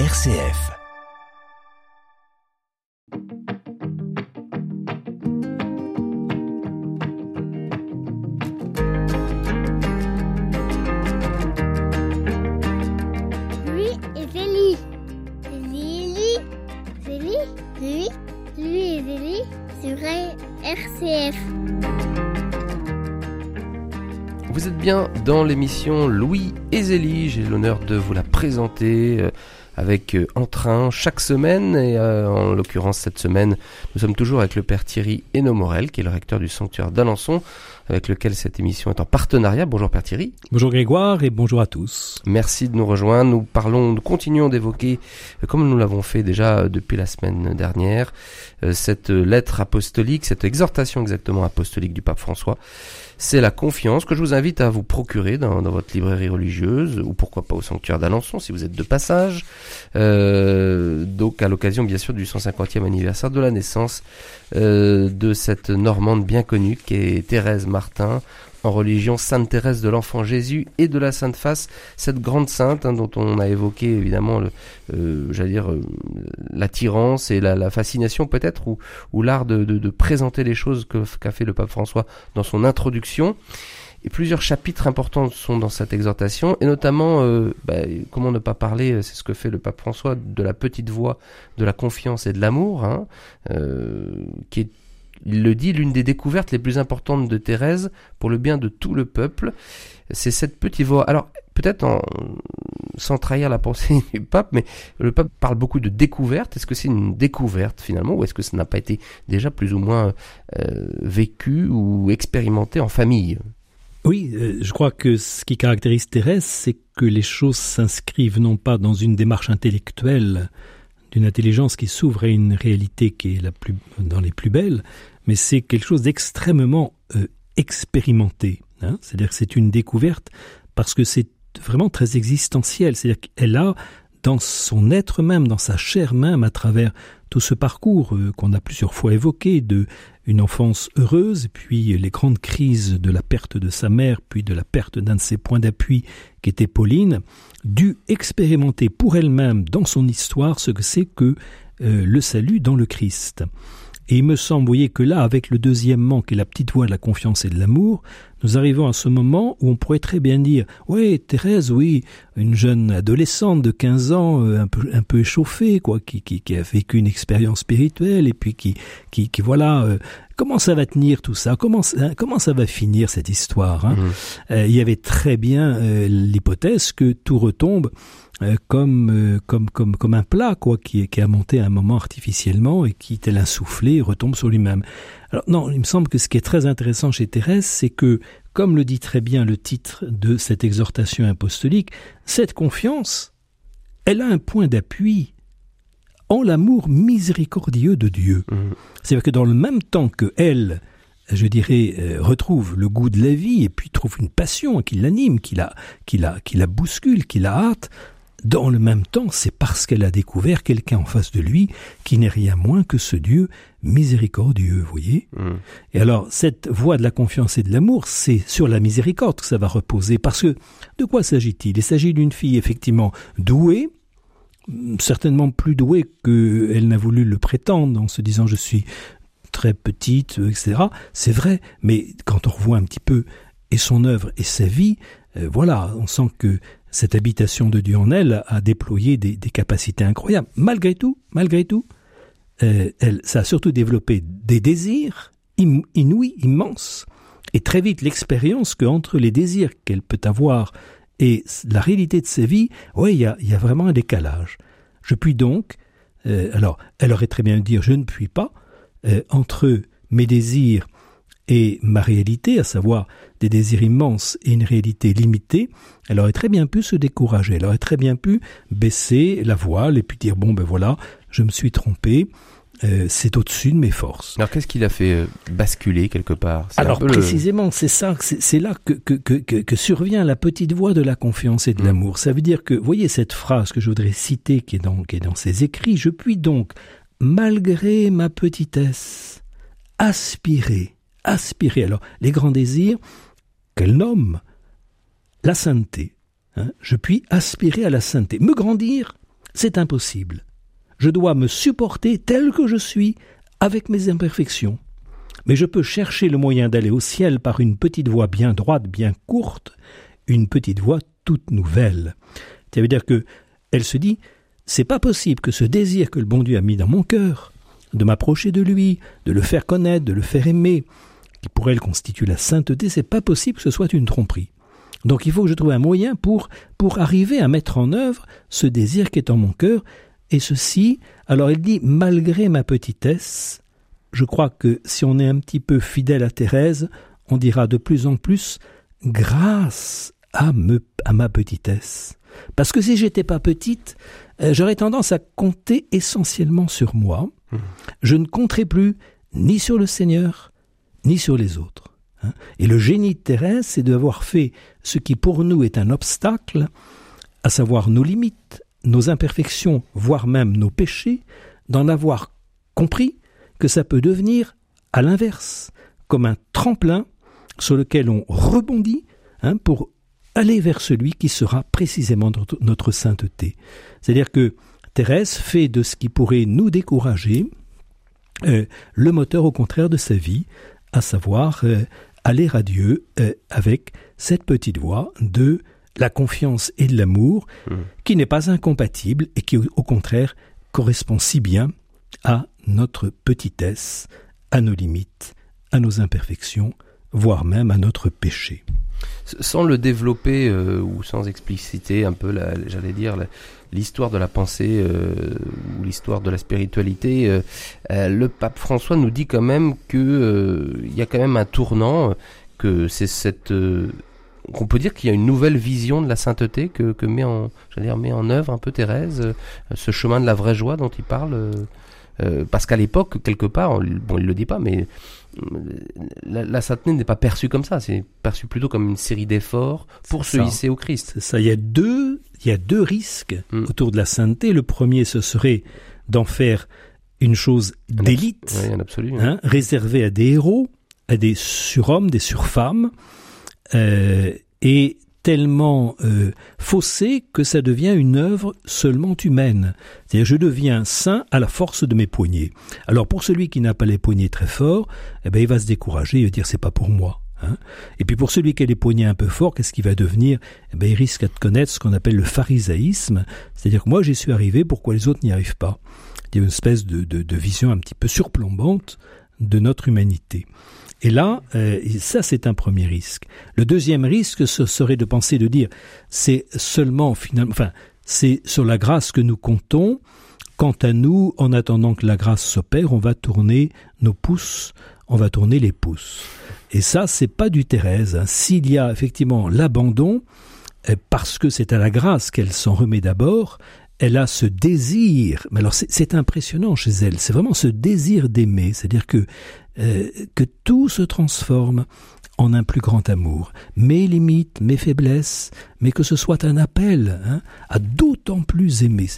RCF. Lui et Zélie. Zélie. Zélie. Lui. Lui et Zélie sur RCF. Vous êtes bien dans l'émission Louis et Zélie. J'ai l'honneur de vous la présenter euh, avec euh, entrain chaque semaine. Et euh, en l'occurrence, cette semaine, nous sommes toujours avec le père Thierry Hénomorel, qui est le recteur du sanctuaire d'Alençon, avec lequel cette émission est en partenariat. Bonjour père Thierry. Bonjour Grégoire et bonjour à tous. Merci de nous rejoindre. Nous parlons, nous continuons d'évoquer, euh, comme nous l'avons fait déjà depuis la semaine dernière, euh, cette lettre apostolique, cette exhortation exactement apostolique du pape François. C'est la confiance que je vous invite à vous procurer dans, votre librairie religieuse ou pourquoi pas au sanctuaire d'Alençon si vous êtes de passage. Euh, donc à l'occasion bien sûr du 150e anniversaire de la naissance euh, de cette Normande bien connue qui est Thérèse Martin en religion Sainte Thérèse de l'Enfant Jésus et de la Sainte Face, cette grande sainte hein, dont on a évoqué évidemment, euh, j'allais dire, euh, l'attirance et la, la fascination peut-être, ou, ou l'art de, de, de présenter les choses que- qu'a fait le pape François dans son introduction. Et plusieurs chapitres importants sont dans cette exhortation, et notamment, euh, bah, comment ne pas parler, euh, c'est ce que fait le pape François, de la petite voix de la confiance et de l'amour, hein, euh, qui est il le dit, l'une des découvertes les plus importantes de Thérèse pour le bien de tout le peuple, c'est cette petite voix. Alors, peut-être en, sans trahir la pensée du pape, mais le pape parle beaucoup de découverte. Est-ce que c'est une découverte finalement, ou est-ce que ça n'a pas été déjà plus ou moins euh, vécu ou expérimenté en famille? Oui, euh, je crois que ce qui caractérise Thérèse, c'est que les choses s'inscrivent non pas dans une démarche intellectuelle d'une intelligence qui s'ouvre à une réalité qui est la plus dans les plus belles, mais c'est quelque chose d'extrêmement euh, expérimenté. hein. C'est-à-dire que c'est une découverte parce que c'est vraiment très existentiel. C'est-à-dire qu'elle a dans son être même, dans sa chair même, à travers tout ce parcours euh, qu'on a plusieurs fois évoqué, de une enfance heureuse, puis les grandes crises de la perte de sa mère, puis de la perte d'un de ses points d'appui qui était Pauline, dû expérimenter pour elle-même dans son histoire ce que c'est que euh, le salut dans le Christ. Et il me semble, vous voyez, que là, avec le deuxièmement, qui est la petite voix de la confiance et de l'amour, nous arrivons à ce moment où on pourrait très bien dire, oui, Thérèse, oui, une jeune adolescente de 15 ans, euh, un peu, un peu échauffée, quoi, qui, qui, qui a vécu une expérience spirituelle, et puis qui, qui, qui voilà, euh, comment ça va tenir tout ça, comment, ça- comment ça va finir cette histoire, hein? Mhm. Euh, Il y avait très bien euh, l'hypothèse que tout retombe euh, comme, euh, comme, comme, comme un plat, quoi, qui, qui a monté à un moment artificiellement et qui, tel un soufflé, retombe sur lui-même. Alors non, il me semble que ce qui est très intéressant chez Thérèse, c'est que, comme le dit très bien le titre de cette exhortation apostolique, cette confiance, elle a un point d'appui en l'amour miséricordieux de Dieu. Mhm. C'est-à-dire que dans le même temps que elle, je dirais, euh, retrouve le goût de la vie et puis trouve une passion qui l'anime, qui la, qui la, qui la bouscule, qui la hâte, dans le même temps, c'est parce qu'elle a découvert quelqu'un en face de lui qui n'est rien moins que ce Dieu miséricordieux, vous voyez Mhm. et alors, cette voie de la confiance et de l'amour, c'est sur la miséricorde que ça va reposer. Parce que, de quoi s'agit-il? Il s'agit d'une fille, effectivement, douée, certainement plus douée qu'elle n'a voulu le prétendre, en se disant je suis très petite, etc. C'est vrai, mais quand on revoit un petit peu et son œuvre et sa vie, euh, voilà, on sent que cette habitation de Dieu en elle a déployé des, capacités incroyables. Malgré tout, malgré tout, euh, elle, ça a surtout développé des désirs inouïs, immenses, et très vite l'expérience que entre les désirs qu'elle peut avoir et la réalité de sa vie, ouais, il y a, y a vraiment un décalage. Je puis donc, euh, alors, elle aurait très bien dire je ne puis pas, euh, entre mes désirs et ma réalité, à savoir des désirs immenses et une réalité limitée, elle aurait très bien pu se décourager, elle aurait très bien pu baisser la voile et puis dire bon ben voilà, je me suis trompé, euh, c'est au-dessus de mes forces. Alors qu'est-ce qui l'a fait euh, basculer quelque part? Alors peu le- précisément, c'est ça, c'est là que, que, que, que, que survient la petite voix de la confiance et de Mm. l'amour. Ça veut dire que, voyez cette phrase que je voudrais citer qui est dans, qui est dans ses écrits, je puis donc, malgré ma petitesse, aspirer, aspirer. Alors, les grands désirs qu'elle nomme la sainteté. hein. je puis aspirer à la sainteté, me grandir c'est impossible. Je dois me supporter tel que je suis, avec mes imperfections. Mais je peux chercher le moyen d'aller au ciel par une petite voie bien droite, bien courte, une petite voie toute nouvelle. Ça veut dire que elle se dit, c'est pas possible que ce désir que le bon Dieu a mis dans mon cœur, de m'approcher de lui, de le faire connaître, de le faire aimer, qui pour elle constitue la sainteté, c'est pas possible que ce soit une tromperie. Donc il faut que je trouve un moyen pour, pour arriver à mettre en œuvre ce désir qui est en mon cœur, et ceci, alors il dit, malgré ma petitesse, je crois que si on est un petit peu fidèle à Thérèse, on dira de plus en plus, grâce à, me, à ma petitesse. Parce que si j'étais pas petite, euh, j'aurais tendance à compter essentiellement sur moi. Mmh. Je ne compterai plus ni sur le Seigneur, ni sur les autres. Hein. Et le génie de Thérèse, c'est d'avoir fait ce qui pour nous est un obstacle, à savoir nos limites, nos imperfections, voire même nos péchés, d'en avoir compris que ça peut devenir, à l'inverse, comme un tremplin sur lequel on rebondit hein, pour aller vers celui qui sera précisément notre, sainteté. C'est-à-dire que Thérèse fait de ce qui pourrait nous décourager euh, le moteur au contraire de sa vie, à savoir euh, aller à Dieu euh, avec cette petite voix de la confiance et de l'amour, mmh. qui n'est pas incompatible et qui au contraire correspond si bien à notre petitesse, à nos limites, à nos imperfections, voire même à notre péché. Sans le développer euh, ou sans expliciter un peu, j'allais dire, l'histoire de la pensée euh, ou l'histoire de la spiritualité, euh, le pape François nous dit quand même que il y a quand même un tournant, que c'est cette qu'on peut dire qu'il y a une nouvelle vision de la sainteté que, que met en, dire, met en œuvre un peu Thérèse, ce chemin de la vraie joie dont il parle. Euh, parce qu'à l'époque, quelque part, bon, il le dit pas, mais la, sainteté n'est pas perçue comme ça. C'est perçu plutôt comme une série d'efforts pour se hisser au Christ. Ça. Il y a deux, il y a deux risques hmm. autour de la sainteté. Le premier, ce serait d'en faire une chose d'élite, hein, réservée à des héros, à des surhommes, des surfemmes, euh, et tellement euh, faussé que ça devient une œuvre seulement humaine. C'est-à-dire je deviens saint à la force de mes poignets. Alors pour celui qui n'a pas les poignets très forts, eh ben il va se décourager, il va dire c'est pas pour moi. Hein. Et puis pour celui qui a les poignets un peu forts, qu'est-ce qu'il va devenir? Eh ben, Il risque de connaître ce qu'on appelle le pharisaïsme, c'est-à-dire que moi j'y suis arrivé, pourquoi les autres n'y arrivent pas? Il y a une espèce de, de vision un petit peu surplombante de notre humanité. Et là, euh, ça c'est un premier risque. Le deuxième risque, ce serait de penser, de dire, c'est seulement finalement, enfin, c'est sur la grâce que nous comptons. Quant à nous, en attendant que la grâce s'opère, on va tourner nos pouces, on va tourner les pouces. Et ça, c'est pas du Thérèse. Hein. S'il y a effectivement l'abandon, euh, parce que c'est à la grâce qu'elle s'en remet d'abord, elle a ce désir, mais alors c'est impressionnant chez elle, c'est vraiment ce désir d'aimer, c'est-à-dire que euh, que tout se transforme en un plus grand amour. Mes limites, mes faiblesses, mais que ce soit un appel hein, à d'autant plus aimer.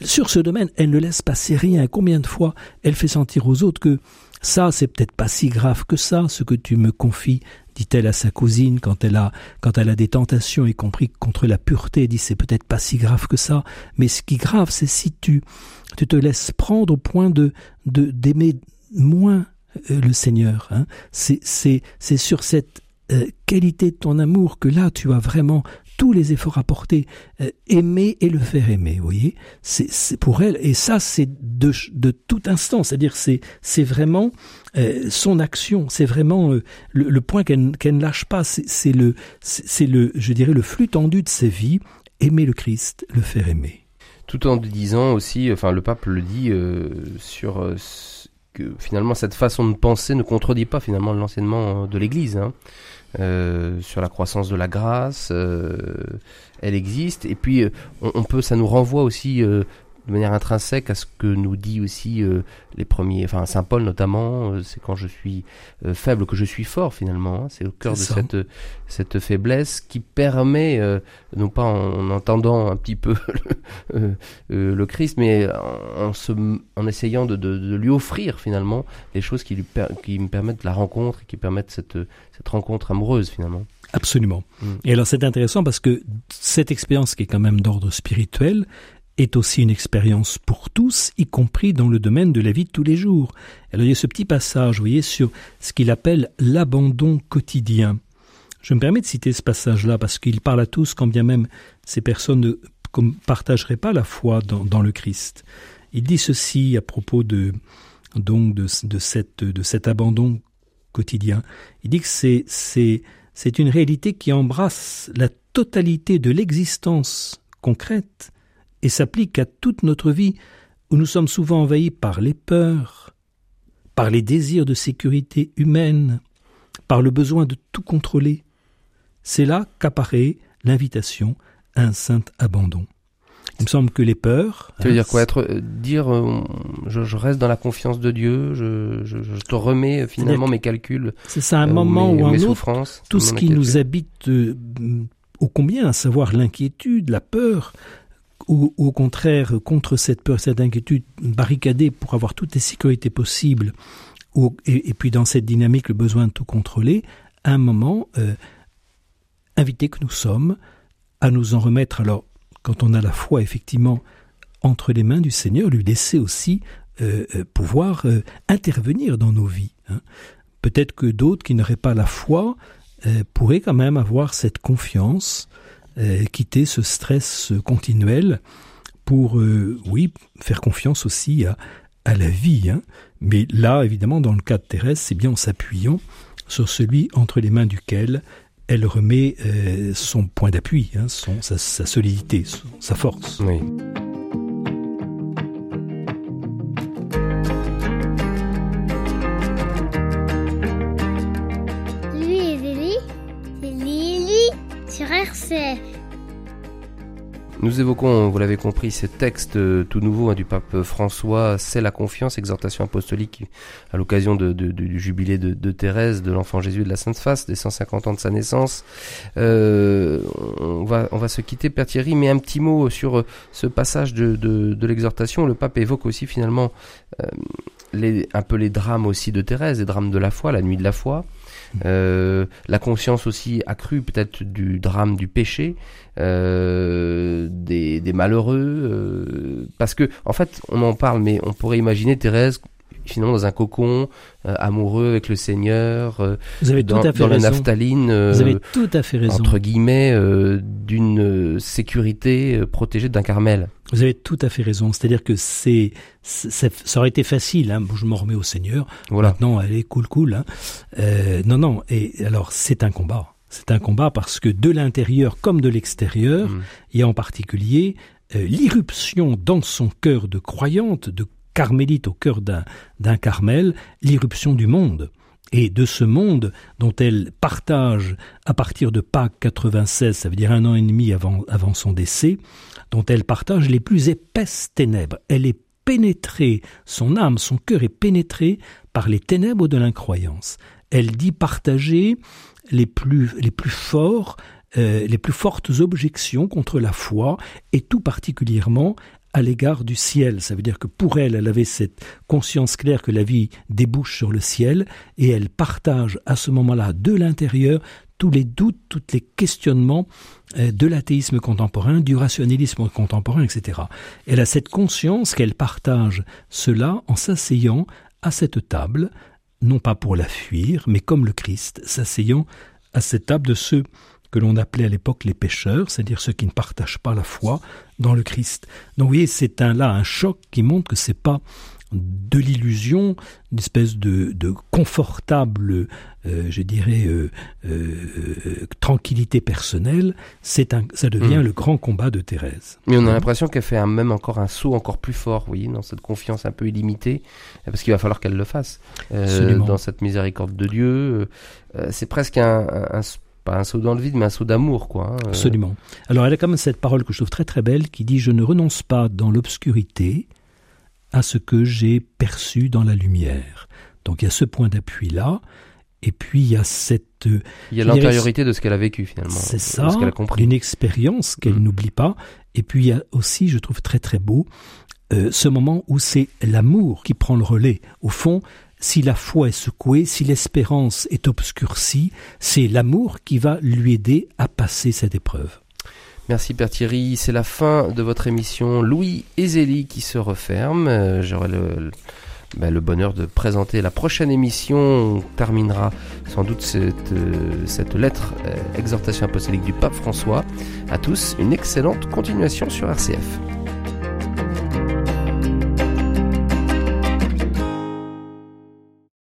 sur ce domaine, elle ne laisse passer rien. Combien de fois elle fait sentir aux autres que ça, c'est peut-être pas si grave que ça, ce que tu me confies, dit-elle à sa cousine quand elle a, quand elle a des tentations, y compris contre la pureté, dit c'est peut-être pas si grave que ça, mais ce qui est grave, c'est si tu, tu te laisses prendre au point de, de, d'aimer moins le Seigneur. Hein. C'est, sur cette euh, qualité de ton amour que là tu as vraiment tous les efforts à porter, euh, aimer et le faire aimer, vous voyez c'est, pour elle, et ça c'est de, de tout instant, c'est-à-dire c'est, c'est vraiment son action, c'est vraiment le, point qu'elle, ne lâche pas, c'est, le, c'est, le, je dirais, le flux tendu de sa vie, aimer le Christ, le faire aimer. Tout en disant aussi, enfin le pape le dit sur que finalement cette façon de penser ne contredit pas finalement l'enseignement euh, de l'Église hein. euh, sur la croissance de la grâce. Euh, elle existe et puis on, peut, ça nous renvoie aussi de manière intrinsèque à ce que nous dit aussi euh, les premiers, enfin Saint Paul notamment, euh, c'est quand je suis euh, faible que je suis fort finalement. Hein. c'est au cœur de cette cette faiblesse qui permet, non pas en, entendant un petit peu le, le Christ, mais en, se, en essayant de, de, de, lui offrir finalement les choses qui lui qui me permettent la rencontre, qui permettent cette cette rencontre amoureuse finalement. Absolument. Mm. Et alors c'est intéressant parce que cette expérience qui est quand même d'ordre spirituel, est aussi une expérience pour tous, y compris dans le domaine de la vie de tous les jours. Alors il y a ce petit passage, vous voyez, sur ce qu'il appelle l'abandon quotidien. Je me permets de citer ce passage-là parce qu'il parle à tous, quand bien même ces personnes ne partageraient pas la foi dans, le Christ. Il dit ceci à propos de donc de, cette, de cet abandon quotidien. Il dit que c'est, c'est, c'est une réalité qui embrasse la totalité de l'existence concrète et s'applique à toute notre vie où nous sommes souvent envahis par les peurs, par les désirs de sécurité humaine, par le besoin de tout contrôler. C'est là qu'apparaît l'invitation à un saint abandon. Il me semble que les peurs. Tu veux dire quoi être, euh, Dire euh, je, reste dans la confiance de Dieu, je, je, te remets euh, finalement mes calculs. C'est ça, un moment ou un autre. Tout ce qui nous habite au combien, à savoir l'inquiétude, la peur, ou, au contraire, contre cette peur, cette inquiétude, barricader pour avoir toutes les sécurités possibles, et, puis dans cette dynamique, le besoin de tout contrôler, à un moment, euh, que nous sommes à nous en remettre. Alors, quand on a la foi, effectivement, entre les mains du Seigneur, lui laisser aussi euh, euh, pouvoir intervenir dans nos vies. Hein. Peut-être que d'autres qui n'auraient pas la foi pourraient quand même avoir cette confiance euh, quitter ce stress continuel pour, euh, oui, faire confiance aussi à, à la vie. Hein. Mais là, évidemment, dans le cas de Thérèse, c'est bien en s'appuyant sur celui entre les mains duquel elle remet euh, son point d'appui, hein, sa, solidité, sa force. Oui. Nous évoquons, vous l'avez compris, ce texte euh, tout nouveau hein, du pape François, c'est la confiance, exhortation apostolique à l'occasion du jubilé de, Thérèse, de l'enfant Jésus de la Sainte Face, des 150 ans de sa naissance. Euh, on, va, se quitter, Père Thierry, mais un petit mot sur euh, ce passage de, l'exhortation. Le pape évoque aussi finalement un peu les drames aussi de Thérèse, les drames de la foi, la nuit de la foi. La conscience aussi accrue peut-être du drame du péché, des, des, malheureux, euh, parce que en fait on en parle, mais on pourrait imaginer Thérèse finalement dans un cocon, euh, amoureux avec le Seigneur, euh, Vous avez dans, tout à fait la naphtaline, euh, Vous avez tout à fait raison. entre guillemets, d'une sécurité protégée d'un Carmel. Vous avez tout à fait raison. C'est-à-dire que c'est, ça aurait été facile. Hein. Je m'en remets au Seigneur. Voilà. Maintenant, allez, cool, cool. Hein. non, non. Et alors, c'est un combat. C'est un combat parce que de l'intérieur comme de l'extérieur, mm. il y a en particulier l'irruption dans son cœur de croyante, de carmélite au cœur d'un Carmel, l'irruption du monde. Et de ce monde dont elle partage à partir de Pâques 96, ça veut dire un an et demi avant, avant son décès, dont elle partage les plus épaisses ténèbres. Elle est pénétrée, son âme, son cœur est pénétré par les ténèbres de l'incroyance. Elle dit partager les plus, les plus forts, euh, les plus fortes objections contre la foi, et tout particulièrement à l'égard du ciel. Ça veut dire que pour elle, elle avait cette conscience claire que la vie débouche sur le ciel et elle partage à ce moment-là de l'intérieur tous les doutes, tous les questionnements euh, de l'athéisme contemporain, du rationalisme contemporain, etc. Elle a cette conscience qu'elle partage cela en s'asseyant à cette table, non pas pour la fuir, mais comme le Christ, s'asseyant à cette table de ceux que l'on appelait à l'époque les pécheurs, c'est-à-dire ceux qui ne partagent pas la foi dans le Christ. Donc vous voyez, c'est un, là un choc qui montre que c'est pas de l'illusion, une espèce de, confortable, euh, je dirais, euh, euh, tranquillité personnelle, c'est un, ça devient mm. le grand combat de Thérèse. Mais on a l'impression qu'elle fait même encore un saut encore plus fort, vous voyez, dans cette confiance un peu illimitée, parce qu'il va falloir qu'elle le fasse, dans cette miséricorde de Dieu. c'est presque un, un pas un saut dans le vide, mais un saut d'amour, quoi. Hein. Absolument. Alors, elle a quand même cette parole que je trouve très très belle qui dit Je ne renonce pas dans l'obscurité à ce que j'ai perçu dans la lumière. Donc, il y a ce point d'appui-là. Et puis il y a cette. Euh, il y a l'antériorité de ce qu'elle a vécu finalement. C'est ça, d'une expérience qu'elle mm. n'oublie pas. Et puis il y a aussi, je trouve très très beau, euh, ce moment où c'est l'amour qui prend le relais. Au fond, si la foi est secouée, si l'espérance est obscurcie, c'est l'amour qui va lui aider à passer cette épreuve. Merci Père Thierry, c'est la fin de votre émission Louis et Zélie qui se referme. Euh, J'aurai le, ben, le bonheur de présenter la prochaine émission. On terminera sans doute cette, euh, cette lettre, euh, exhortation apostolique du pape François. À tous, une excellente continuation sur RCF.